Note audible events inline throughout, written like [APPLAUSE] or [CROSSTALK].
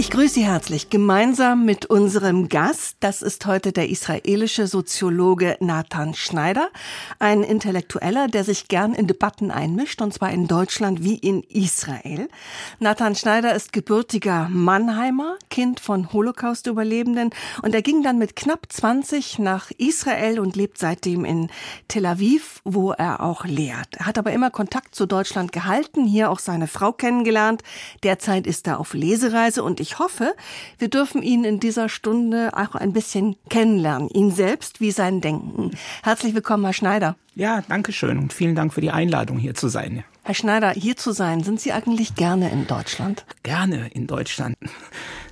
Ich grüße Sie herzlich gemeinsam mit unserem Gast. Das ist heute der israelische Soziologe Nathan Schneider, ein Intellektueller, der sich gern in Debatten einmischt, und zwar in Deutschland wie in Israel. Nathan Schneider ist gebürtiger Mannheimer, Kind von Holocaust-Überlebenden, und er ging dann mit knapp 20 nach Israel und lebt seitdem in Tel Aviv, wo er auch lehrt. Er hat aber immer Kontakt zu Deutschland gehalten, hier auch seine Frau kennengelernt. Derzeit ist er auf Lesereise und ich ich hoffe, wir dürfen ihn in dieser Stunde auch ein bisschen kennenlernen, ihn selbst wie sein Denken. Herzlich willkommen, Herr Schneider. Ja, danke schön und vielen Dank für die Einladung, hier zu sein. Herr Schneider, hier zu sein, sind Sie eigentlich gerne in Deutschland? Gerne in Deutschland.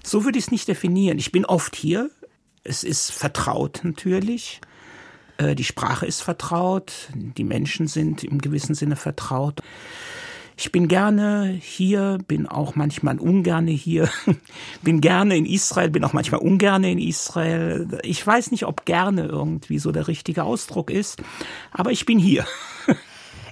So würde ich es nicht definieren. Ich bin oft hier. Es ist vertraut natürlich. Äh, die Sprache ist vertraut. Die Menschen sind im gewissen Sinne vertraut. Ich bin gerne hier, bin auch manchmal ungerne hier, [LAUGHS] bin gerne in Israel, bin auch manchmal ungerne in Israel. Ich weiß nicht, ob gerne irgendwie so der richtige Ausdruck ist, aber ich bin hier. [LAUGHS]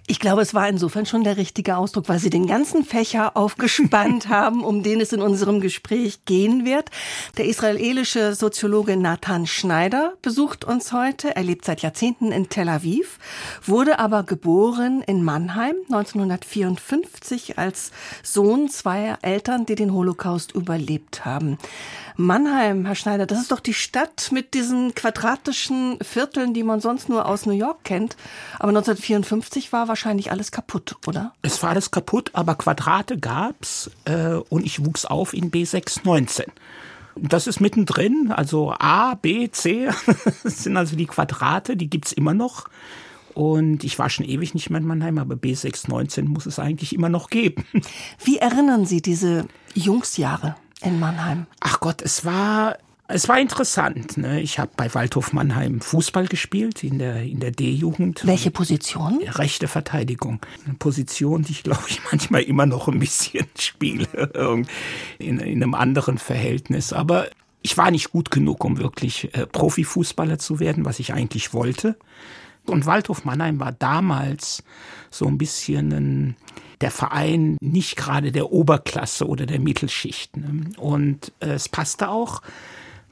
Ich glaube, es war insofern schon der richtige Ausdruck, weil Sie den ganzen Fächer aufgespannt [LAUGHS] haben, um den es in unserem Gespräch gehen wird. Der israelische Soziologe Nathan Schneider besucht uns heute. Er lebt seit Jahrzehnten in Tel Aviv, wurde aber geboren in Mannheim 1954 als Sohn zweier Eltern, die den Holocaust überlebt haben. Mannheim, Herr Schneider, das ist doch die Stadt mit diesen quadratischen Vierteln, die man sonst nur aus New York kennt. Aber 1954 war wahrscheinlich alles kaputt, oder? Es war alles kaputt, aber Quadrate gab's äh, und ich wuchs auf in B619. Das ist mittendrin, also A, B, C, [LAUGHS] das sind also die Quadrate, die gibt's immer noch. Und ich war schon ewig nicht mehr in Mannheim, aber B619 muss es eigentlich immer noch geben. Wie erinnern Sie diese Jungsjahre? In Mannheim? Ach Gott, es war es war interessant. Ne? Ich habe bei Waldhof Mannheim Fußball gespielt in der, in der D-Jugend. Welche Position? Rechte Verteidigung. Eine Position, die ich glaube ich [LAUGHS] manchmal immer noch ein bisschen spiele. In, in einem anderen Verhältnis. Aber ich war nicht gut genug, um wirklich äh, Profifußballer zu werden, was ich eigentlich wollte. Und Waldhof Mannheim war damals so ein bisschen ein der Verein nicht gerade der Oberklasse oder der Mittelschicht. Ne? Und äh, es passte auch,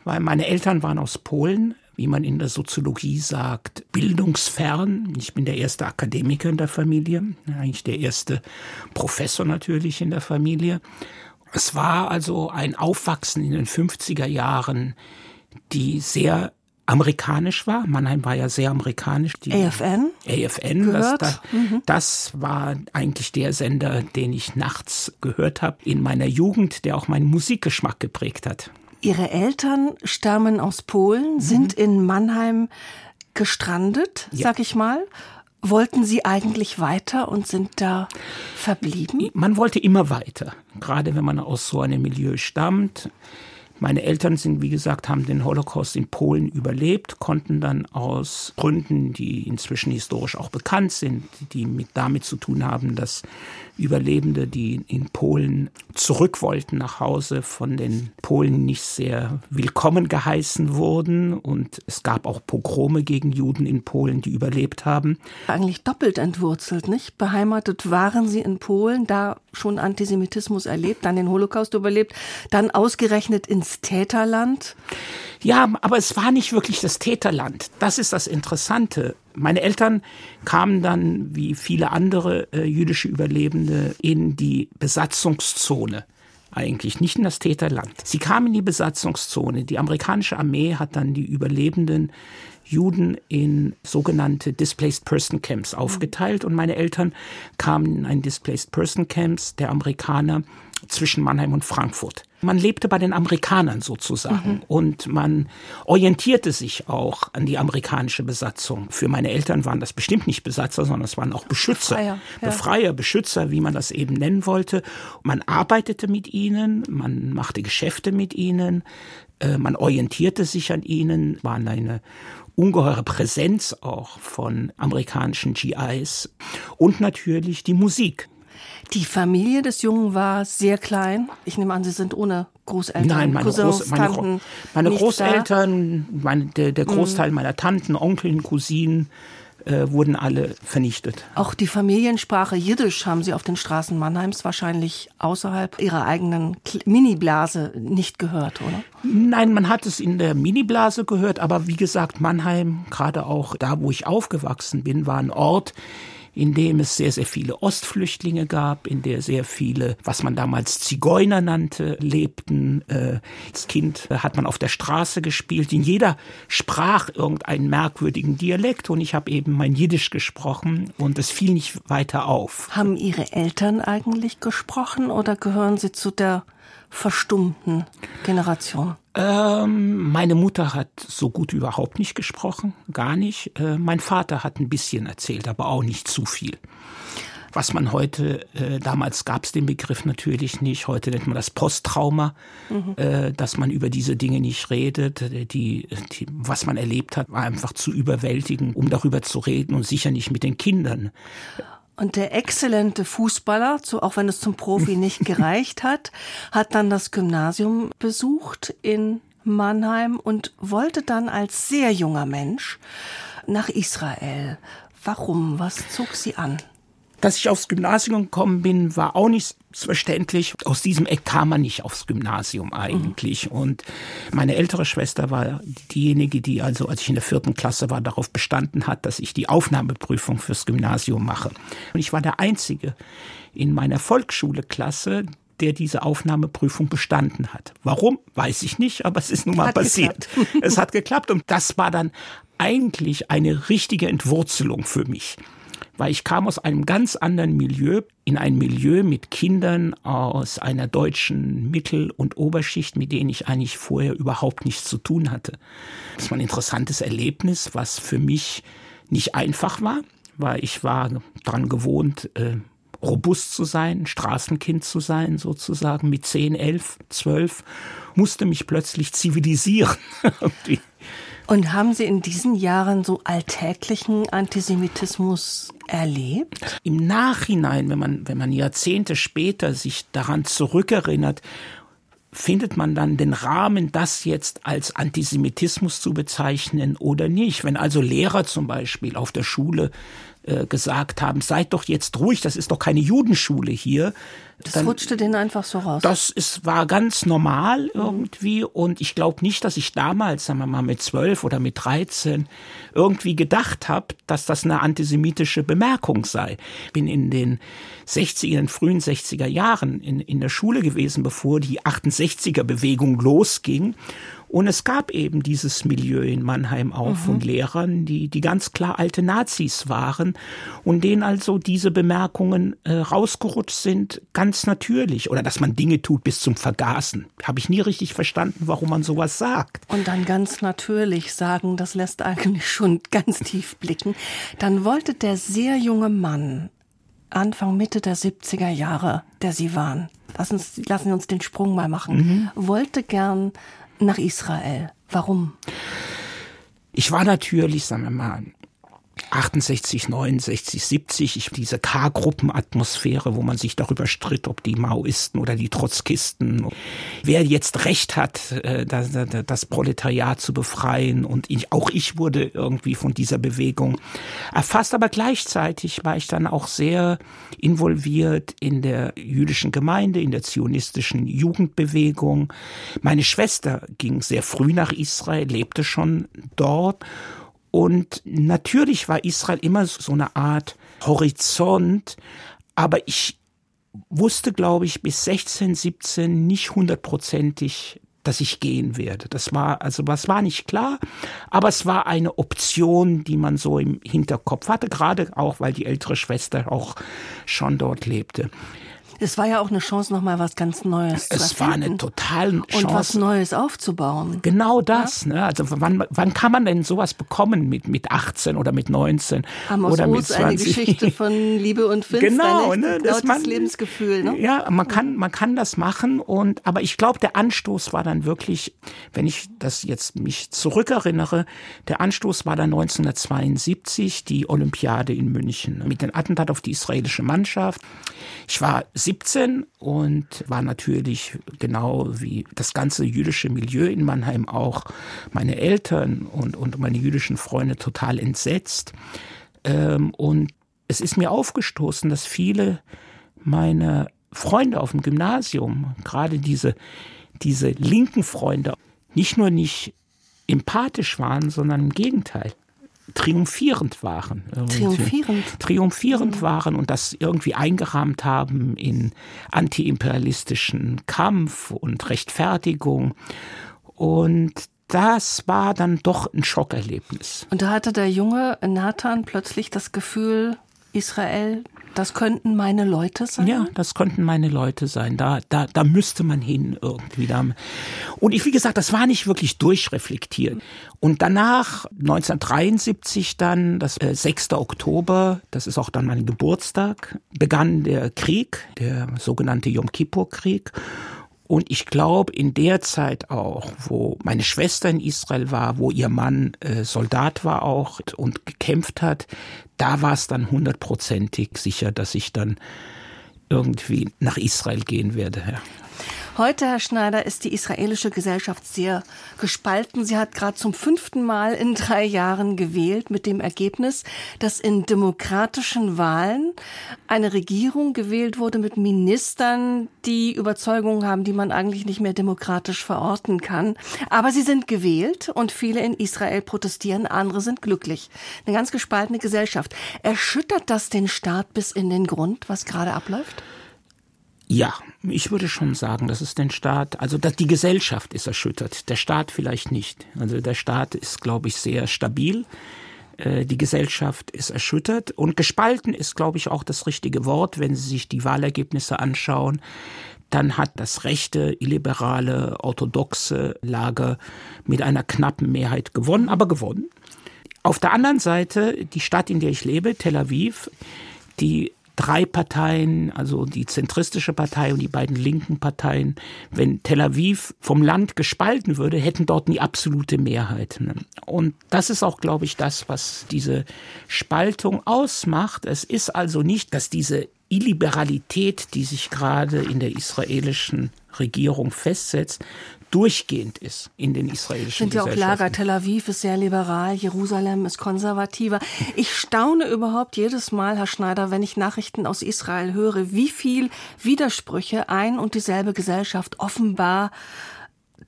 weil meine Eltern waren aus Polen, wie man in der Soziologie sagt, bildungsfern. Ich bin der erste Akademiker in der Familie, eigentlich der erste Professor natürlich in der Familie. Es war also ein Aufwachsen in den 50er Jahren, die sehr amerikanisch war. Mannheim war ja sehr amerikanisch. Die AFN? AFN, das, das, mhm. das, war eigentlich der Sender, den ich nachts gehört habe in meiner Jugend, der auch meinen Musikgeschmack geprägt hat. Ihre Eltern stammen aus Polen, mhm. sind in Mannheim gestrandet, ja. sag ich mal. Wollten Sie eigentlich weiter und sind da verblieben? Man wollte immer weiter, gerade wenn man aus so einem Milieu stammt. Meine Eltern sind, wie gesagt, haben den Holocaust in Polen überlebt, konnten dann aus Gründen, die inzwischen historisch auch bekannt sind, die mit damit zu tun haben, dass Überlebende, die in Polen zurück wollten nach Hause, von den Polen nicht sehr willkommen geheißen wurden. Und es gab auch Pogrome gegen Juden in Polen, die überlebt haben. Eigentlich doppelt entwurzelt, nicht? Beheimatet waren sie in Polen, da schon Antisemitismus erlebt, dann den Holocaust überlebt, dann ausgerechnet ins Täterland. Ja, aber es war nicht wirklich das Täterland. Das ist das Interessante. Meine Eltern kamen dann, wie viele andere äh, jüdische Überlebende, in die Besatzungszone eigentlich, nicht in das Täterland. Sie kamen in die Besatzungszone. Die amerikanische Armee hat dann die Überlebenden Juden in sogenannte Displaced Person Camps aufgeteilt und meine Eltern kamen in ein Displaced Person Camps der Amerikaner zwischen Mannheim und Frankfurt. Man lebte bei den Amerikanern sozusagen mhm. und man orientierte sich auch an die amerikanische Besatzung. Für meine Eltern waren das bestimmt nicht Besatzer, sondern es waren auch Beschützer. Befreier, ja. Befreier, Beschützer, wie man das eben nennen wollte. Man arbeitete mit ihnen, man machte Geschäfte mit ihnen, äh, man orientierte sich an ihnen, waren eine ungeheure Präsenz auch von amerikanischen GIs und natürlich die Musik. Die Familie des Jungen war sehr klein. Ich nehme an, Sie sind ohne Großeltern? Nein, meine, Cousins, Groß, meine, Tanten, meine Großeltern, meine, der, der Großteil Mhm. meiner Tanten, Onkeln, Cousinen äh, wurden alle vernichtet. Auch die Familiensprache Jiddisch haben Sie auf den Straßen Mannheims wahrscheinlich außerhalb Ihrer eigenen Mini-Blase nicht gehört, oder? Nein, man hat es in der Miniblase gehört, aber wie gesagt, Mannheim, gerade auch da, wo ich aufgewachsen bin, war ein Ort, in dem es sehr, sehr viele Ostflüchtlinge gab, in der sehr viele, was man damals Zigeuner nannte, lebten. Äh, Als Kind äh, hat man auf der Straße gespielt. In jeder sprach irgendeinen merkwürdigen Dialekt und ich habe eben mein Jiddisch gesprochen und es fiel nicht weiter auf. Haben Ihre Eltern eigentlich gesprochen oder gehören Sie zu der verstummten Generation? Ähm, meine Mutter hat so gut überhaupt nicht gesprochen, gar nicht. Äh, mein Vater hat ein bisschen erzählt, aber auch nicht zu viel. Was man heute, äh, damals gab es den Begriff natürlich nicht, heute nennt man das Posttrauma, äh, dass man über diese Dinge nicht redet. Äh, Die, die, was man erlebt hat, war einfach zu überwältigend, um darüber zu reden und sicher nicht mit den Kindern. Und der exzellente Fußballer, so auch wenn es zum Profi nicht [LAUGHS] gereicht hat, hat dann das Gymnasium besucht in Mannheim und wollte dann als sehr junger Mensch nach Israel. Warum? Was zog Sie an? Dass ich aufs Gymnasium gekommen bin, war auch nicht verständlich. Aus diesem Eck kam man nicht aufs Gymnasium eigentlich. Und meine ältere Schwester war diejenige, die also, als ich in der vierten Klasse war, darauf bestanden hat, dass ich die Aufnahmeprüfung fürs Gymnasium mache. Und ich war der Einzige in meiner Volksschule-Klasse, der diese Aufnahmeprüfung bestanden hat. Warum? Weiß ich nicht, aber es ist nun mal Hat passiert. Es hat geklappt und das war dann eigentlich eine richtige Entwurzelung für mich weil ich kam aus einem ganz anderen Milieu, in ein Milieu mit Kindern aus einer deutschen Mittel- und Oberschicht, mit denen ich eigentlich vorher überhaupt nichts zu tun hatte. Das war ein interessantes Erlebnis, was für mich nicht einfach war, weil ich war daran gewohnt, äh, robust zu sein, Straßenkind zu sein, sozusagen mit 10, 11, 12, musste mich plötzlich zivilisieren. [LAUGHS] Und haben Sie in diesen Jahren so alltäglichen Antisemitismus erlebt? Im Nachhinein, wenn man, wenn man Jahrzehnte später sich daran zurückerinnert, findet man dann den Rahmen, das jetzt als Antisemitismus zu bezeichnen oder nicht. Wenn also Lehrer zum Beispiel auf der Schule äh, gesagt haben, seid doch jetzt ruhig, das ist doch keine Judenschule hier. Das rutschte denen einfach so raus. Das ist, war ganz normal irgendwie und ich glaube nicht, dass ich damals, sagen wir mal mit zwölf oder mit 13, irgendwie gedacht habe, dass das eine antisemitische Bemerkung sei. Bin in den 60er, in frühen 60er Jahren in, in der Schule gewesen, bevor die 68er Bewegung losging. Und es gab eben dieses Milieu in Mannheim auch von Lehrern, die, die ganz klar alte Nazis waren und denen also diese Bemerkungen äh, rausgerutscht sind, ganz natürlich. Oder dass man Dinge tut bis zum Vergaßen. Habe ich nie richtig verstanden, warum man sowas sagt. Und dann ganz natürlich sagen, das lässt eigentlich schon [LAUGHS] ganz tief blicken. Dann wollte der sehr junge Mann Anfang, Mitte der 70er Jahre, der Sie waren, lassen, Sie- lassen Sie uns den Sprung mal machen, wollte gern nach Israel. Warum? Ich war natürlich, sagen wir mal, 68, 69, 70, ich, diese K-Gruppen-Atmosphäre, wo man sich darüber stritt, ob die Maoisten oder die Trotzkisten, wer jetzt Recht hat, äh, das, das Proletariat zu befreien. Und ich, auch ich wurde irgendwie von dieser Bewegung erfasst, aber gleichzeitig war ich dann auch sehr involviert in der jüdischen Gemeinde, in der zionistischen Jugendbewegung. Meine Schwester ging sehr früh nach Israel, lebte schon dort. Und natürlich war Israel immer so eine Art Horizont, aber ich wusste, glaube ich, bis 16, 17 nicht hundertprozentig, dass ich gehen werde. Das war, also was war nicht klar, aber es war eine Option, die man so im Hinterkopf hatte, gerade auch, weil die ältere Schwester auch schon dort lebte. Es war ja auch eine Chance, noch mal was ganz Neues zu Es war eine totale Chance. und was Neues aufzubauen. Genau das. Ne? Also wann, wann kann man denn sowas bekommen mit, mit 18 oder mit 19 Amos oder mit Oz, eine 20? Geschichte von Liebe und Finsternis, Genau, ne, lautes man- Lebensgefühl. Ne? Ja, man kann, man kann das machen und, aber ich glaube, der Anstoß war dann wirklich, wenn ich das jetzt mich zurückerinnere, der Anstoß war dann 1972, die Olympiade in München mit dem Attentat auf die israelische Mannschaft. Ich war 17 und war natürlich genau wie das ganze jüdische Milieu in Mannheim auch meine Eltern und, und meine jüdischen Freunde total entsetzt. Ähm, und es ist mir aufgestoßen, dass viele meiner Freunde auf dem Gymnasium, gerade diese, diese linken Freunde, nicht nur nicht empathisch waren, sondern im Gegenteil triumphierend waren. Triumphierend. Triumphierend mhm. waren und das irgendwie eingerahmt haben in antiimperialistischen Kampf und Rechtfertigung. Und das war dann doch ein Schockerlebnis. Und da hatte der junge Nathan plötzlich das Gefühl, Israel das könnten meine Leute sein? Ja, das könnten meine Leute sein. Da, da, da müsste man hin irgendwie. Und ich, wie gesagt, das war nicht wirklich durchreflektiert. Und danach, 1973 dann, das äh, 6. Oktober, das ist auch dann mein Geburtstag, begann der Krieg, der sogenannte Yom Kippur-Krieg. Und ich glaube, in der Zeit auch, wo meine Schwester in Israel war, wo ihr Mann äh, Soldat war auch und gekämpft hat, da war es dann hundertprozentig sicher, dass ich dann irgendwie nach Israel gehen werde. Ja. Heute, Herr Schneider, ist die israelische Gesellschaft sehr gespalten. Sie hat gerade zum fünften Mal in drei Jahren gewählt, mit dem Ergebnis, dass in demokratischen Wahlen eine Regierung gewählt wurde mit Ministern, die Überzeugungen haben, die man eigentlich nicht mehr demokratisch verorten kann. Aber sie sind gewählt und viele in Israel protestieren, andere sind glücklich. Eine ganz gespaltene Gesellschaft. Erschüttert das den Staat bis in den Grund, was gerade abläuft? Ja, ich würde schon sagen, dass es den Staat, also dass die Gesellschaft ist erschüttert, der Staat vielleicht nicht. Also der Staat ist, glaube ich, sehr stabil. Äh, die Gesellschaft ist erschüttert und gespalten ist, glaube ich, auch das richtige Wort, wenn Sie sich die Wahlergebnisse anschauen. Dann hat das rechte, illiberale, orthodoxe Lager mit einer knappen Mehrheit gewonnen, aber gewonnen. Auf der anderen Seite die Stadt, in der ich lebe, Tel Aviv, die drei Parteien, also die zentristische Partei und die beiden linken Parteien, wenn Tel Aviv vom Land gespalten würde, hätten dort die absolute Mehrheit. Ne? Und das ist auch, glaube ich, das, was diese Spaltung ausmacht. Es ist also nicht, dass diese Illiberalität, die sich gerade in der israelischen Regierung festsetzt, durchgehend ist in den israelischen Sind ja auch Lager. Tel Aviv ist sehr liberal, Jerusalem ist konservativer. Ich staune überhaupt jedes Mal, Herr Schneider, wenn ich Nachrichten aus Israel höre, wie viel Widersprüche ein und dieselbe Gesellschaft offenbar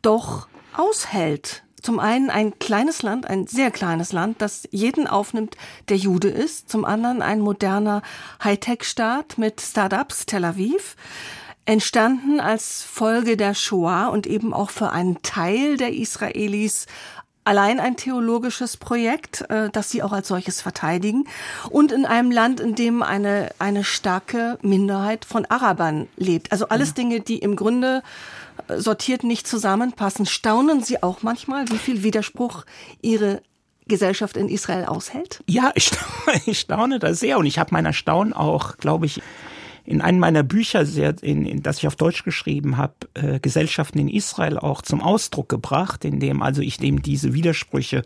doch aushält. Zum einen ein kleines Land, ein sehr kleines Land, das jeden aufnimmt, der Jude ist. Zum anderen ein moderner Hightech-Staat mit Start-ups, Tel Aviv entstanden als Folge der Shoah und eben auch für einen Teil der Israelis allein ein theologisches Projekt, äh, das sie auch als solches verteidigen. Und in einem Land, in dem eine, eine starke Minderheit von Arabern lebt. Also alles Dinge, die im Grunde äh, sortiert nicht zusammenpassen. Staunen Sie auch manchmal, wie viel Widerspruch Ihre Gesellschaft in Israel aushält? Ja, ich, [LAUGHS] ich staune da sehr und ich habe mein Erstaunen auch, glaube ich, in einem meiner Bücher, sehr, in, in, das ich auf Deutsch geschrieben habe, äh, Gesellschaften in Israel auch zum Ausdruck gebracht, in dem also ich dem diese Widersprüche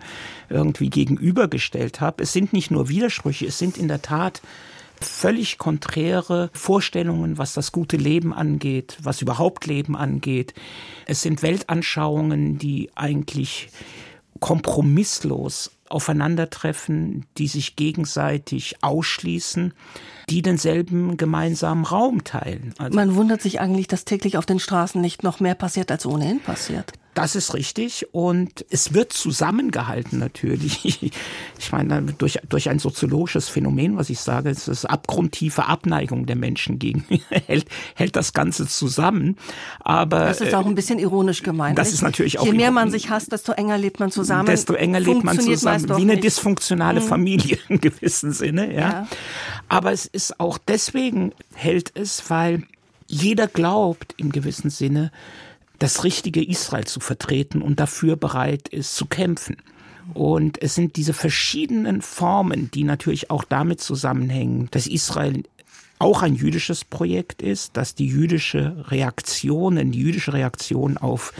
irgendwie gegenübergestellt habe. Es sind nicht nur Widersprüche, es sind in der Tat völlig konträre Vorstellungen, was das gute Leben angeht, was überhaupt Leben angeht. Es sind Weltanschauungen, die eigentlich kompromisslos aufeinandertreffen, die sich gegenseitig ausschließen, die denselben gemeinsamen Raum teilen. Also Man wundert sich eigentlich, dass täglich auf den Straßen nicht noch mehr passiert, als ohnehin passiert. Das ist richtig und es wird zusammengehalten natürlich. [LAUGHS] Ich meine, durch, durch ein soziologisches Phänomen, was ich sage, es ist abgrundtiefe Abneigung der Menschen gegen, [LAUGHS] hält, hält das Ganze zusammen. Aber. Das ist auch ein bisschen ironisch gemeint. Das nicht? ist natürlich auch. Je mehr man sich hasst, desto enger lebt man zusammen. Desto enger lebt man zusammen. Wie eine nicht. dysfunktionale mhm. Familie [LAUGHS] im gewissen Sinne, ja. ja. Aber es ist auch deswegen hält es, weil jeder glaubt im gewissen Sinne, das richtige Israel zu vertreten und dafür bereit ist zu kämpfen. Und es sind diese verschiedenen Formen, die natürlich auch damit zusammenhängen, dass Israel auch ein jüdisches Projekt ist, dass die jüdische Reaktion, die jüdische Reaktion auf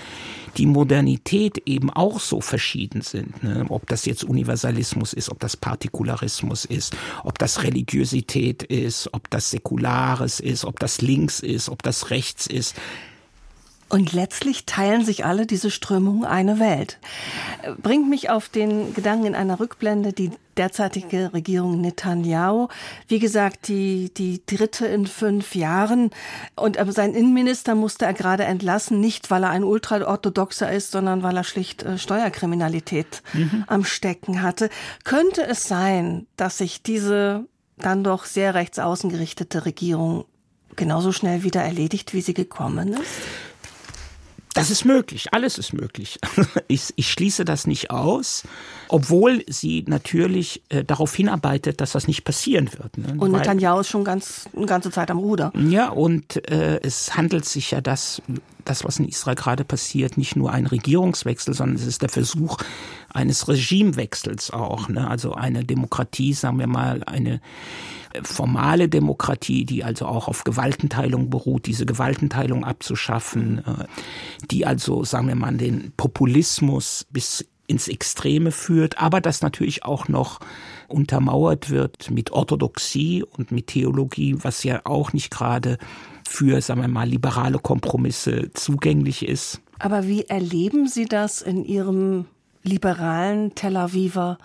die Modernität eben auch so verschieden sind. Ne? Ob das jetzt Universalismus ist, ob das Partikularismus ist, ob das Religiosität ist, ob das Säkulares ist, ob das links ist, ob das rechts ist. Und letztlich teilen sich alle diese Strömungen eine Welt. Bringt mich auf den Gedanken in einer Rückblende, die derzeitige Regierung Netanyahu, wie gesagt, die, die dritte in fünf Jahren. Und aber sein Innenminister musste er gerade entlassen, nicht weil er ein Ultraorthodoxer ist, sondern weil er schlicht äh, Steuerkriminalität mhm. am Stecken hatte. Könnte es sein, dass sich diese dann doch sehr rechtsaußen gerichtete Regierung genauso schnell wieder erledigt, wie sie gekommen ist? Das ist möglich, alles ist möglich. [LAUGHS] Ich, ich schließe das nicht aus, obwohl sie natürlich äh, darauf hinarbeitet, dass das nicht passieren wird. Ne? Und Netanyahu ist schon ganz, eine ganze Zeit am Ruder. Ja, und äh, es handelt sich ja das, das, was in Israel gerade passiert, nicht nur ein Regierungswechsel, sondern es ist der Versuch eines Regimewechsels auch. Ne? Also eine Demokratie, sagen wir mal, eine formale Demokratie, die also auch auf Gewaltenteilung beruht, diese Gewaltenteilung abzuschaffen, äh, die also, sagen wir mal, den Populismus bis ins Extreme führt, aber das natürlich auch noch untermauert wird mit Orthodoxie und mit Theologie, was ja auch nicht gerade für, sagen wir mal, liberale Kompromisse zugänglich ist. Aber wie erleben Sie das in Ihrem liberalen Tel Aviver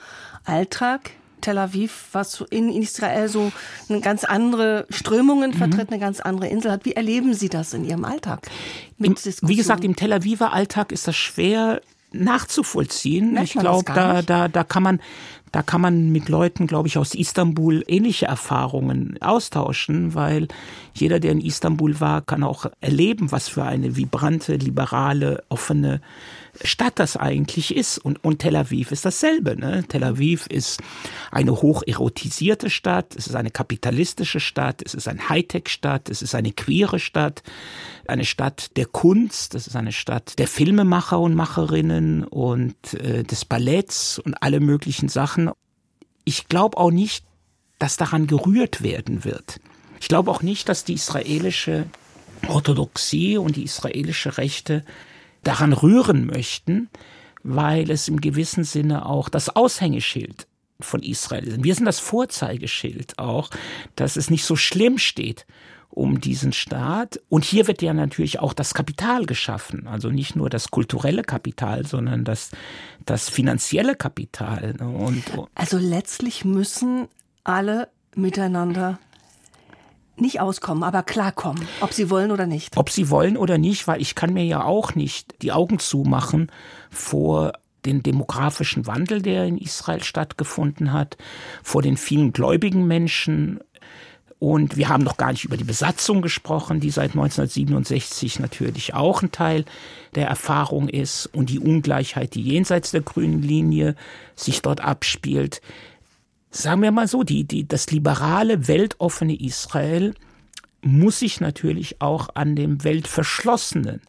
Alltag? Tel Aviv, was in Israel so eine ganz andere Strömungen mhm. vertritt, eine ganz andere Insel hat. Wie erleben Sie das in Ihrem Alltag? Im, wie gesagt, im Tel Aviver Alltag ist das schwer nachzuvollziehen. Merkt ich glaube, da, da, da kann man, da kann man mit Leuten, glaube ich, aus Istanbul ähnliche Erfahrungen austauschen, weil jeder, der in Istanbul war, kann auch erleben, was für eine vibrante, liberale, offene Stadt das eigentlich ist. Und, und Tel Aviv ist dasselbe. Ne? Tel Aviv ist eine hocherotisierte Stadt, es ist eine kapitalistische Stadt, es ist eine Hightech-Stadt, es ist eine queere Stadt, eine Stadt der Kunst, es ist eine Stadt der Filmemacher und Macherinnen und äh, des Balletts und alle möglichen Sachen. Ich glaube auch nicht, dass daran gerührt werden wird. Ich glaube auch nicht, dass die israelische Orthodoxie und die israelische Rechte daran rühren möchten, weil es im gewissen Sinne auch das Aushängeschild von Israel ist. Wir sind das Vorzeigeschild auch, dass es nicht so schlimm steht um diesen Staat. Und hier wird ja natürlich auch das Kapital geschaffen. Also nicht nur das kulturelle Kapital, sondern das, das finanzielle Kapital. Und also letztlich müssen alle miteinander nicht auskommen, aber klarkommen, ob sie wollen oder nicht. Ob sie wollen oder nicht, weil ich kann mir ja auch nicht die Augen zumachen vor den demografischen Wandel, der in Israel stattgefunden hat, vor den vielen gläubigen Menschen. Und wir haben noch gar nicht über die Besatzung gesprochen, die seit 1967 natürlich auch ein Teil der Erfahrung ist. Und die Ungleichheit, die jenseits der grünen Linie sich dort abspielt. Sagen wir mal so, die, die, das liberale, weltoffene Israel muss sich natürlich auch an dem weltverschlossenen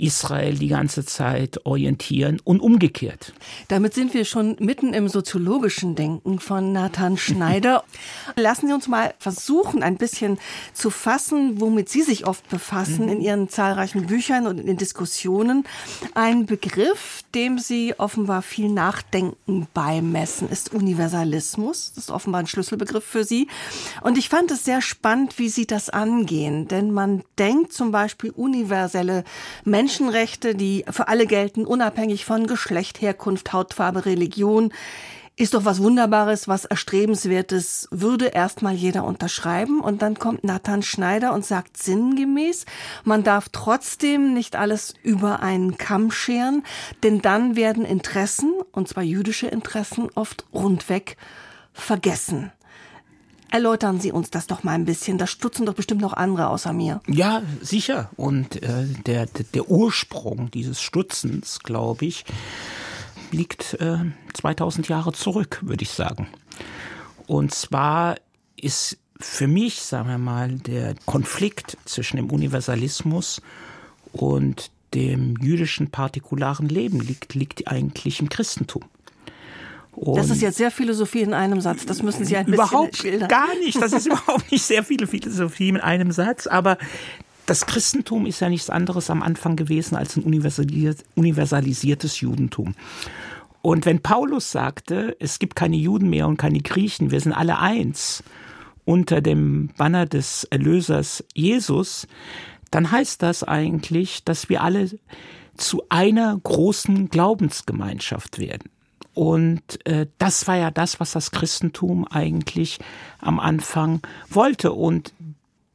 Israel die ganze Zeit orientieren und umgekehrt. Damit sind wir schon mitten im soziologischen Denken von Nathan [LAUGHS] Schneider. Lassen Sie uns mal versuchen, ein bisschen zu fassen, womit Sie sich oft befassen in Ihren zahlreichen Büchern und in den Diskussionen. Ein Begriff, dem Sie offenbar viel Nachdenken beimessen, ist Universalismus. Das ist offenbar ein Schlüsselbegriff für Sie. Und ich fand es sehr spannend, wie Sie das angehen, denn man denkt zum Beispiel universelle Menschen Menschenrechte, die für alle gelten, unabhängig von Geschlecht, Herkunft, Hautfarbe, Religion, ist doch was Wunderbares, was Erstrebenswertes, würde erstmal jeder unterschreiben. Und dann kommt Nathan Schneider und sagt sinngemäß, man darf trotzdem nicht alles über einen Kamm scheren, denn dann werden Interessen, und zwar jüdische Interessen, oft rundweg vergessen. Erläutern Sie uns das doch mal ein bisschen. Da stutzen doch bestimmt noch andere außer mir. Ja, sicher. Und äh, der, der Ursprung dieses Stutzens, glaube ich, liegt äh, 2000 Jahre zurück, würde ich sagen. Und zwar ist für mich, sagen wir mal, der Konflikt zwischen dem Universalismus und dem jüdischen partikularen Leben liegt, liegt eigentlich im Christentum. Und das ist jetzt sehr Philosophie in einem Satz. Das müssen Sie ein bisschen überhaupt gar nicht. Das ist [LAUGHS] überhaupt nicht sehr viele Philosophie in einem Satz. Aber das Christentum ist ja nichts anderes am Anfang gewesen als ein universalisiertes Judentum. Und wenn Paulus sagte, es gibt keine Juden mehr und keine Griechen, wir sind alle eins unter dem Banner des Erlösers Jesus, dann heißt das eigentlich, dass wir alle zu einer großen Glaubensgemeinschaft werden. Und äh, das war ja das, was das Christentum eigentlich am Anfang wollte. Und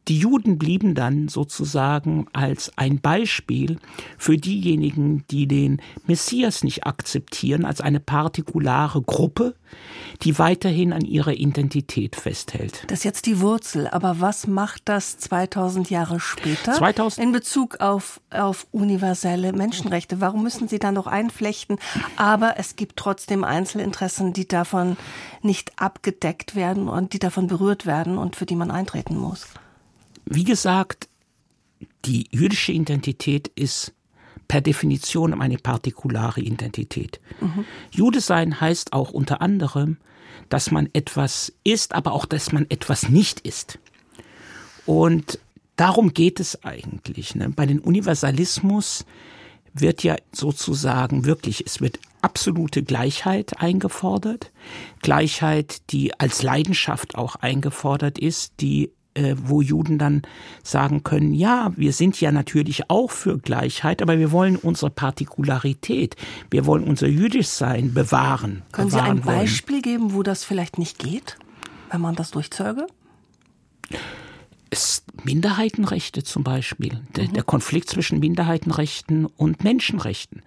die Juden blieben dann sozusagen als ein Beispiel für diejenigen, die den Messias nicht akzeptieren, als eine partikulare Gruppe, die weiterhin an ihrer Identität festhält. Das ist jetzt die Wurzel, aber was macht das 2000 Jahre später 2000 in Bezug auf, auf universelle Menschenrechte? Warum müssen Sie da noch einflechten? Aber es gibt trotzdem Einzelinteressen, die davon nicht abgedeckt werden und die davon berührt werden und für die man eintreten muss. Wie gesagt, die jüdische Identität ist per Definition eine partikulare Identität. Mhm. Jude sein heißt auch unter anderem, dass man etwas ist, aber auch, dass man etwas nicht ist. Und darum geht es eigentlich. Ne? Bei den Universalismus wird ja sozusagen wirklich, es wird absolute Gleichheit eingefordert. Gleichheit, die als Leidenschaft auch eingefordert ist, die wo Juden dann sagen können, ja, wir sind ja natürlich auch für Gleichheit, aber wir wollen unsere Partikularität, wir wollen unser Jüdischsein bewahren. Können bewahren Sie ein Beispiel wollen. geben, wo das vielleicht nicht geht, wenn man das durchzöge? Es, Minderheitenrechte zum Beispiel, der, mhm. der Konflikt zwischen Minderheitenrechten und Menschenrechten.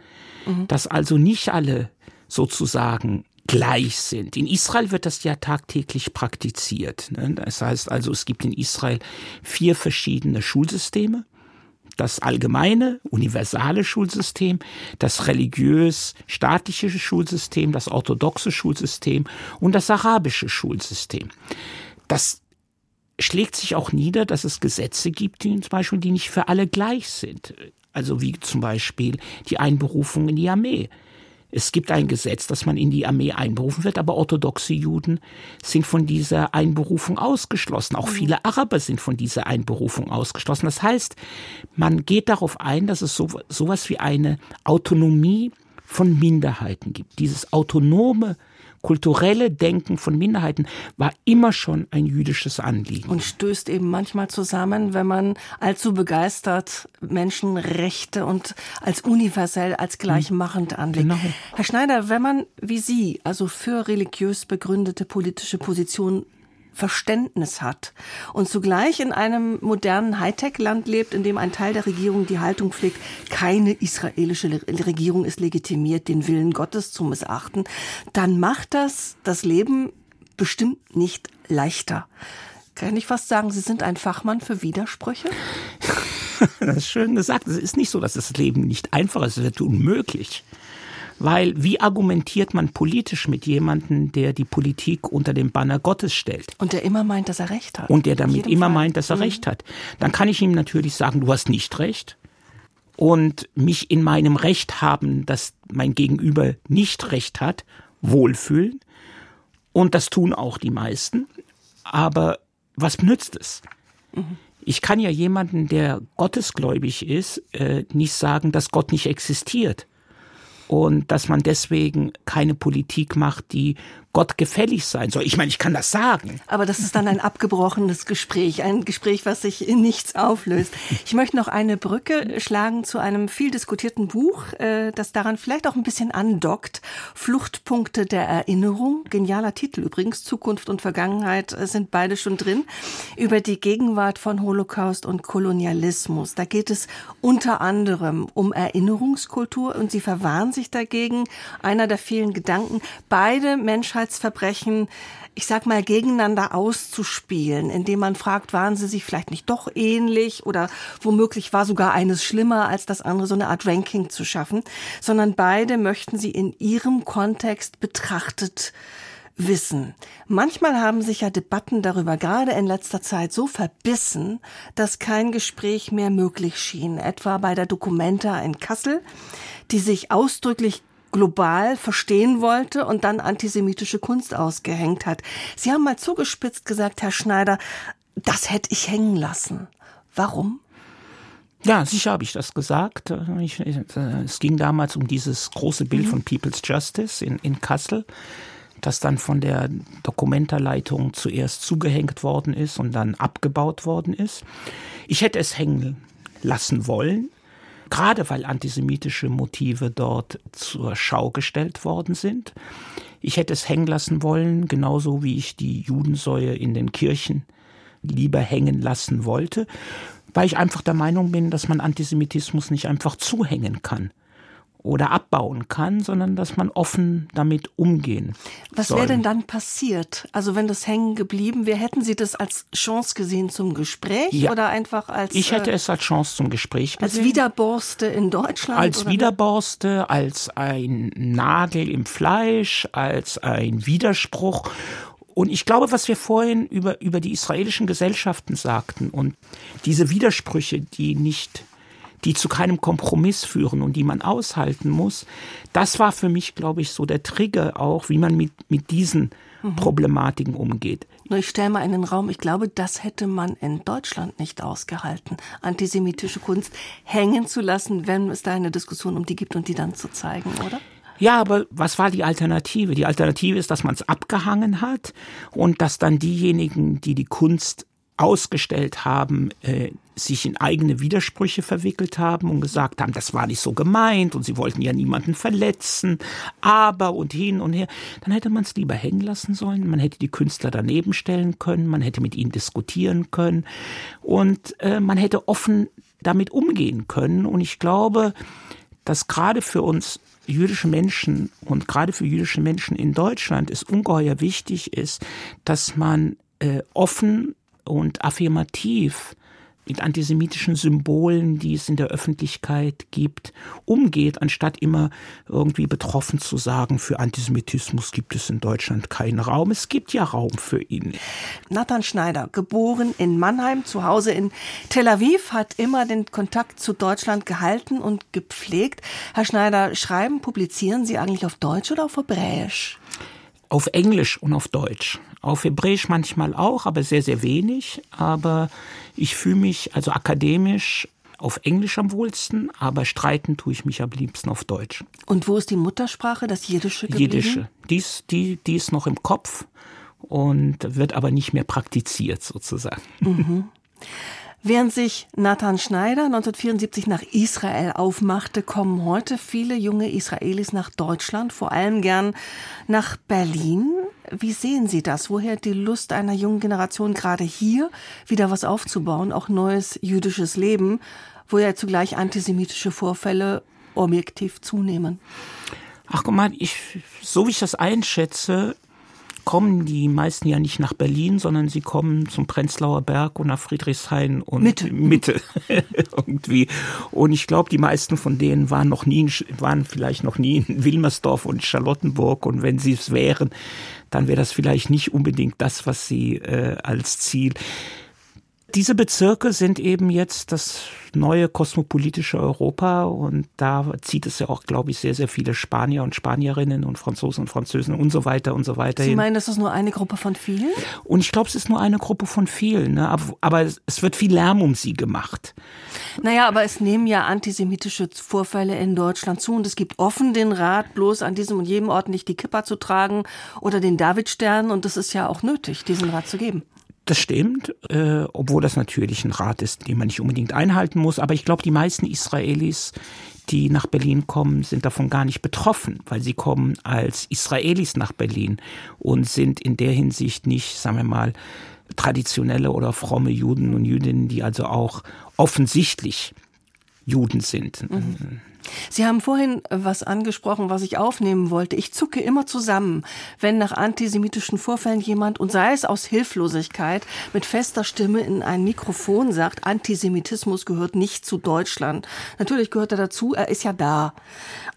Mhm. Dass also nicht alle sozusagen gleich sind. In Israel wird das ja tagtäglich praktiziert. Ne? Das heißt also, es gibt in Israel vier verschiedene Schulsysteme. Das allgemeine, universale Schulsystem, das religiös-staatliche Schulsystem, das orthodoxe Schulsystem und das arabische Schulsystem. Das schlägt sich auch nieder, dass es Gesetze gibt, die zum Beispiel, die nicht für alle gleich sind. Also wie zum Beispiel die Einberufung in die Armee. Es gibt ein Gesetz, dass man in die Armee einberufen wird, aber orthodoxe Juden sind von dieser Einberufung ausgeschlossen. Auch mhm. viele Araber sind von dieser Einberufung ausgeschlossen. Das heißt, man geht darauf ein, dass es so, sowas wie eine Autonomie von Minderheiten gibt. Dieses autonome kulturelle Denken von Minderheiten war immer schon ein jüdisches Anliegen. Und stößt eben manchmal zusammen, wenn man allzu begeistert Menschenrechte und als universell, als gleichmachend hm. anlegt. Genau. Herr Schneider, wenn man wie Sie, also für religiös begründete politische Positionen Verständnis hat und zugleich in einem modernen Hightech-Land lebt, in dem ein Teil der Regierung die Haltung pflegt, keine israelische Regierung ist legitimiert, den Willen Gottes zu missachten, dann macht das das Leben bestimmt nicht leichter. Kann ich fast sagen, Sie sind ein Fachmann für Widersprüche? [LAUGHS] Das ist schön gesagt. Es ist nicht so, dass das Leben nicht einfach ist, es wird unmöglich. Weil wie argumentiert man politisch mit jemandem, der die Politik unter dem Banner Gottes stellt? Und der immer meint, dass er recht hat. Und der damit immer Fall. meint, dass er mhm. recht hat. Dann kann ich ihm natürlich sagen, du hast nicht recht. Und mich in meinem Recht haben, dass mein Gegenüber nicht recht hat, wohlfühlen. Und das tun auch die meisten. Aber was nützt es? Mhm. Ich kann ja jemanden, der gottesgläubig ist, äh, nicht sagen, dass Gott nicht existiert und dass man deswegen keine Politik macht, die Gott gefällig sein soll. Ich meine, ich kann das sagen. Aber das ist dann ein abgebrochenes Gespräch, ein Gespräch, was sich in nichts auflöst. Ich möchte noch eine Brücke schlagen zu einem viel diskutierten Buch, äh, das daran vielleicht auch ein bisschen andockt. Fluchtpunkte der Erinnerung. Genialer Titel übrigens. Zukunft und Vergangenheit äh, sind beide schon drin. Über die Gegenwart von Holocaust und Kolonialismus. Da geht es unter anderem um Erinnerungskultur und sie verwahren sich dagegen. Einer der vielen Gedanken. Beide Menschheits Menschheitsverbrechen, ich sag mal, gegeneinander auszuspielen, indem man fragt, waren sie sich vielleicht nicht doch ähnlich oder womöglich war sogar eines schlimmer als das andere, so eine Art Ranking zu schaffen, sondern beide möchten sie in ihrem Kontext betrachtet wissen. Manchmal haben sich ja Debatten darüber gerade in letzter Zeit so verbissen, dass kein Gespräch mehr möglich schien, etwa bei der Documenta in Kassel, die sich ausdrücklich global verstehen wollte und dann antisemitische Kunst ausgehängt hat. Sie haben mal zugespitzt gesagt, Herr Schneider, das hätte ich hängen lassen. Warum? Ja, sicher habe ich das gesagt. Ich, es ging damals um dieses große Bild mhm. von People's Justice in, in Kassel, das dann von der Dokumentarleitung zuerst zugehängt worden ist und dann abgebaut worden ist. Ich hätte es hängen lassen wollen, gerade weil antisemitische Motive dort zur Schau gestellt worden sind. Ich hätte es hängen lassen wollen, genauso wie ich die Judensäue in den Kirchen lieber hängen lassen wollte, weil ich einfach der Meinung bin, dass man Antisemitismus nicht einfach zuhängen kann oder abbauen kann, sondern dass man offen damit umgehen Was wäre denn dann passiert? Also wenn das hängen geblieben wäre, hätten Sie das als Chance gesehen zum Gespräch ja. oder einfach als Ich hätte äh, es als Chance zum Gespräch gesehen. Als Widerborste in Deutschland als Widerborste, als ein Nagel im Fleisch, als ein Widerspruch und ich glaube, was wir vorhin über, über die israelischen Gesellschaften sagten und diese Widersprüche, die nicht die zu keinem Kompromiss führen und die man aushalten muss. Das war für mich, glaube ich, so der Trigger auch, wie man mit, mit diesen mhm. Problematiken umgeht. Nur ich stelle mal in den Raum, ich glaube, das hätte man in Deutschland nicht ausgehalten, antisemitische Kunst hängen zu lassen, wenn es da eine Diskussion um die gibt und die dann zu zeigen, oder? Ja, aber was war die Alternative? Die Alternative ist, dass man es abgehangen hat und dass dann diejenigen, die die Kunst ausgestellt haben, äh, sich in eigene Widersprüche verwickelt haben und gesagt haben, das war nicht so gemeint und sie wollten ja niemanden verletzen, aber und hin und her, dann hätte man es lieber hängen lassen sollen, man hätte die Künstler daneben stellen können, man hätte mit ihnen diskutieren können und äh, man hätte offen damit umgehen können. Und ich glaube, dass gerade für uns jüdische Menschen und gerade für jüdische Menschen in Deutschland es ungeheuer wichtig ist, dass man äh, offen und affirmativ mit antisemitischen Symbolen, die es in der Öffentlichkeit gibt, umgeht, anstatt immer irgendwie betroffen zu sagen, für Antisemitismus gibt es in Deutschland keinen Raum. Es gibt ja Raum für ihn. Nathan Schneider, geboren in Mannheim, zu Hause in Tel Aviv, hat immer den Kontakt zu Deutschland gehalten und gepflegt. Herr Schneider, schreiben, publizieren Sie eigentlich auf Deutsch oder auf Hebräisch? Auf Englisch und auf Deutsch. Auf Hebräisch manchmal auch, aber sehr, sehr wenig. Aber ich fühle mich also akademisch auf Englisch am wohlsten, aber streiten tue ich mich am liebsten auf Deutsch. Und wo ist die Muttersprache, das Jiddische geblieben? Jiddische. Die ist, die, die ist noch im Kopf und wird aber nicht mehr praktiziert sozusagen. Mhm. Während sich Nathan Schneider 1974 nach Israel aufmachte, kommen heute viele junge Israelis nach Deutschland, vor allem gern nach Berlin. Wie sehen Sie das? Woher die Lust einer jungen Generation, gerade hier wieder was aufzubauen, auch neues jüdisches Leben, wo ja zugleich antisemitische Vorfälle objektiv zunehmen? Ach guck mal, ich, so wie ich das einschätze, kommen die meisten ja nicht nach Berlin, sondern sie kommen zum Prenzlauer Berg und nach Friedrichshain und Mitte, Mitte [LAUGHS] irgendwie. Und ich glaube, die meisten von denen waren noch nie, waren vielleicht noch nie in Wilmersdorf und Charlottenburg. Und wenn sie es wären, dann wäre das vielleicht nicht unbedingt das, was sie äh, als Ziel diese Bezirke sind eben jetzt das neue kosmopolitische Europa und da zieht es ja auch, glaube ich, sehr, sehr viele Spanier und Spanierinnen und Franzosen und Französen und so weiter und so weiter. Sie meinen, das ist nur eine Gruppe von vielen? Und ich glaube, es ist nur eine Gruppe von vielen, ne? aber, aber es wird viel Lärm um sie gemacht. Naja, aber es nehmen ja antisemitische Vorfälle in Deutschland zu und es gibt offen den Rat, bloß an diesem und jedem Ort nicht die Kippa zu tragen oder den Davidstern und das ist ja auch nötig, diesen Rat zu geben. Das stimmt, äh, obwohl das natürlich ein Rat ist, den man nicht unbedingt einhalten muss. Aber ich glaube, die meisten Israelis, die nach Berlin kommen, sind davon gar nicht betroffen, weil sie kommen als Israelis nach Berlin und sind in der Hinsicht nicht, sagen wir mal, traditionelle oder fromme Juden und Jüdinnen, die also auch offensichtlich Juden sind. Mhm. Sie haben vorhin was angesprochen, was ich aufnehmen wollte. Ich zucke immer zusammen, wenn nach antisemitischen Vorfällen jemand, und sei es aus Hilflosigkeit, mit fester Stimme in ein Mikrofon sagt, Antisemitismus gehört nicht zu Deutschland. Natürlich gehört er dazu, er ist ja da.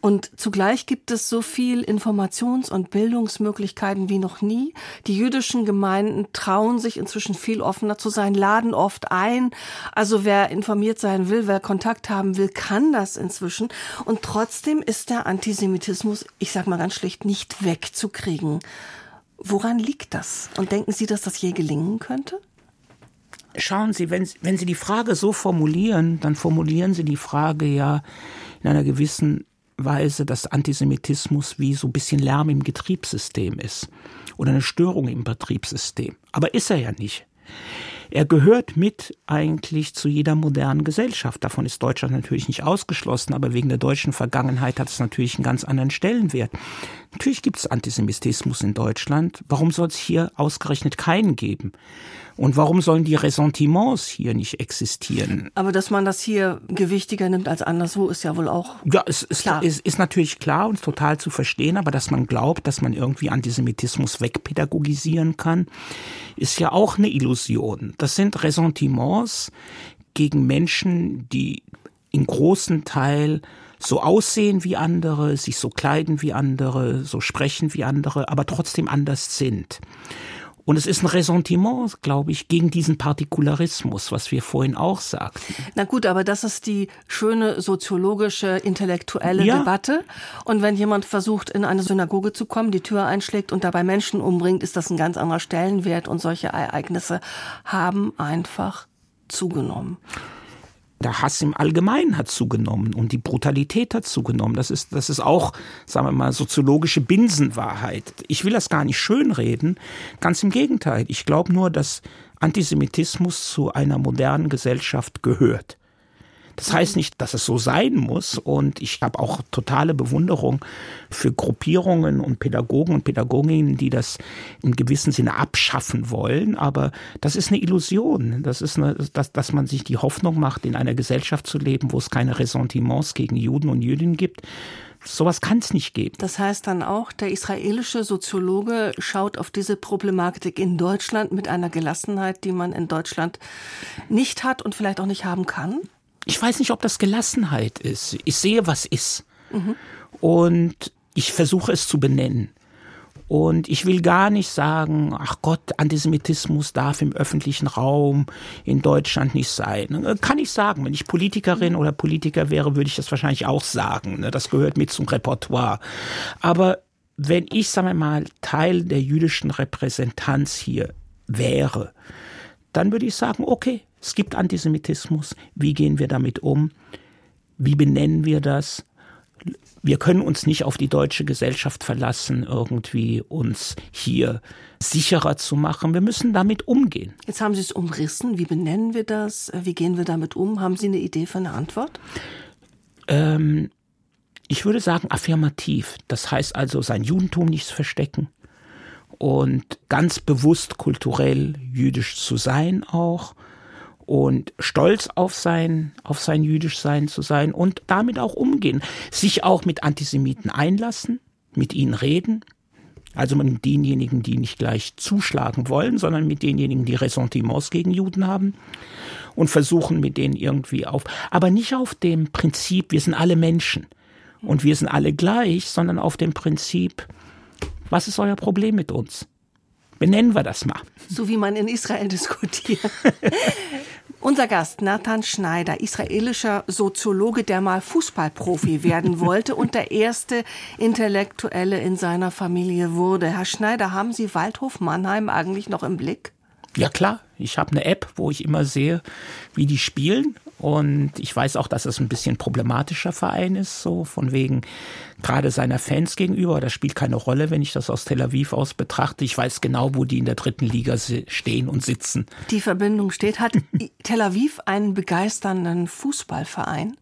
Und zugleich gibt es so viel Informations- und Bildungsmöglichkeiten wie noch nie. Die jüdischen Gemeinden trauen sich inzwischen viel offener zu sein, laden oft ein. Also wer informiert sein will, wer Kontakt haben will, kann das inzwischen. Und trotzdem ist der Antisemitismus, ich sag mal ganz schlicht, nicht wegzukriegen. Woran liegt das? Und denken Sie, dass das je gelingen könnte? Schauen Sie, wenn, wenn Sie die Frage so formulieren, dann formulieren Sie die Frage ja in einer gewissen Weise, dass Antisemitismus wie so ein bisschen Lärm im Betriebssystem ist oder eine Störung im Betriebssystem. Aber ist er ja nicht. Er gehört mit eigentlich zu jeder modernen Gesellschaft. Davon ist Deutschland natürlich nicht ausgeschlossen, aber wegen der deutschen Vergangenheit hat es natürlich einen ganz anderen Stellenwert. Natürlich gibt es Antisemitismus in Deutschland. Warum soll es hier ausgerechnet keinen geben? Und warum sollen die Ressentiments hier nicht existieren? Aber dass man das hier gewichtiger nimmt als anderswo, ist ja wohl auch. Ja, es ist, klar. ist, ist natürlich klar und total zu verstehen, aber dass man glaubt, dass man irgendwie Antisemitismus wegpädagogisieren kann, ist ja auch eine Illusion. Das sind Ressentiments gegen Menschen, die in großen Teil so aussehen wie andere, sich so kleiden wie andere, so sprechen wie andere, aber trotzdem anders sind. Und es ist ein Ressentiment, glaube ich, gegen diesen Partikularismus, was wir vorhin auch sagten. Na gut, aber das ist die schöne soziologische, intellektuelle ja. Debatte. Und wenn jemand versucht, in eine Synagoge zu kommen, die Tür einschlägt und dabei Menschen umbringt, ist das ein ganz anderer Stellenwert. Und solche Ereignisse haben einfach zugenommen. Der Hass im Allgemeinen hat zugenommen und die Brutalität hat zugenommen. Das ist, das ist auch, sagen wir mal, soziologische Binsenwahrheit. Ich will das gar nicht schönreden. Ganz im Gegenteil. Ich glaube nur, dass Antisemitismus zu einer modernen Gesellschaft gehört. Das heißt nicht, dass es so sein muss. Und ich habe auch totale Bewunderung für Gruppierungen und Pädagogen und Pädagoginnen, die das in gewissem Sinne abschaffen wollen. Aber das ist eine Illusion. Das ist eine, dass, dass man sich die Hoffnung macht, in einer Gesellschaft zu leben, wo es keine Ressentiments gegen Juden und Jüdinnen gibt. Sowas kann es nicht geben. Das heißt dann auch, der israelische Soziologe schaut auf diese Problematik in Deutschland mit einer Gelassenheit, die man in Deutschland nicht hat und vielleicht auch nicht haben kann? Ich weiß nicht, ob das Gelassenheit ist. Ich sehe, was ist. Mhm. Und ich versuche es zu benennen. Und ich will gar nicht sagen, ach Gott, Antisemitismus darf im öffentlichen Raum in Deutschland nicht sein. Kann ich sagen, wenn ich Politikerin oder Politiker wäre, würde ich das wahrscheinlich auch sagen. Ne? Das gehört mit zum Repertoire. Aber wenn ich, sagen wir mal, Teil der jüdischen Repräsentanz hier wäre, dann würde ich sagen, okay, es gibt Antisemitismus. Wie gehen wir damit um? Wie benennen wir das? Wir können uns nicht auf die deutsche Gesellschaft verlassen, irgendwie uns hier sicherer zu machen. Wir müssen damit umgehen. Jetzt haben Sie es umrissen. Wie benennen wir das? Wie gehen wir damit um? Haben Sie eine Idee für eine Antwort? Ähm, ich würde sagen affirmativ. Das heißt also, sein Judentum nicht verstecken und ganz bewusst kulturell jüdisch zu sein auch und stolz auf sein, auf sein jüdisch sein zu sein und damit auch umgehen. Sich auch mit Antisemiten einlassen, mit ihnen reden. Also mit denjenigen, die nicht gleich zuschlagen wollen, sondern mit denjenigen, die Ressentiments gegen Juden haben und versuchen mit denen irgendwie auf, aber nicht auf dem Prinzip, wir sind alle Menschen und wir sind alle gleich, sondern auf dem Prinzip, was ist euer Problem mit uns? Benennen wir das mal. So wie man in Israel [LAUGHS] diskutiert. Unser Gast Nathan Schneider, israelischer Soziologe, der mal Fußballprofi werden wollte und der erste Intellektuelle in seiner Familie wurde. Herr Schneider, haben Sie Waldhof Mannheim eigentlich noch im Blick? Ja klar, ich habe eine App, wo ich immer sehe, wie die spielen. Und ich weiß auch, dass es ein bisschen problematischer Verein ist, so von wegen gerade seiner Fans gegenüber. Das spielt keine Rolle, wenn ich das aus Tel Aviv aus betrachte. Ich weiß genau, wo die in der dritten Liga stehen und sitzen. Die Verbindung steht. Hat [LAUGHS] Tel Aviv einen begeisternden Fußballverein?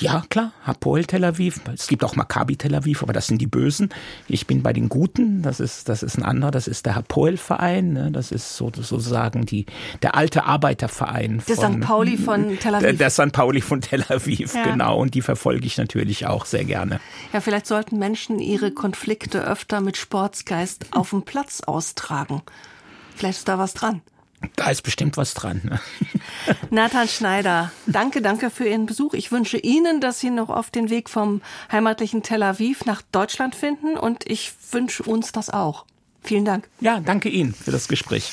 Ja, klar, Hapoel Tel Aviv. Es gibt auch Maccabi Tel Aviv, aber das sind die Bösen. Ich bin bei den Guten. Das ist, das ist ein anderer. Das ist der Hapoel Verein. Ne? Das ist sozusagen die, der alte Arbeiterverein. Der St. Pauli von Tel Aviv. Der, der St. Pauli von Tel Aviv, ja. genau. Und die verfolge ich natürlich auch sehr gerne. Ja, vielleicht sollten Menschen ihre Konflikte öfter mit Sportsgeist auf dem Platz austragen. Vielleicht ist da was dran. Da ist bestimmt was dran. Ne? [LAUGHS] Nathan Schneider, danke, danke für Ihren Besuch. Ich wünsche Ihnen, dass Sie noch auf den Weg vom heimatlichen Tel Aviv nach Deutschland finden und ich wünsche uns das auch. Vielen Dank. Ja, danke Ihnen für das Gespräch.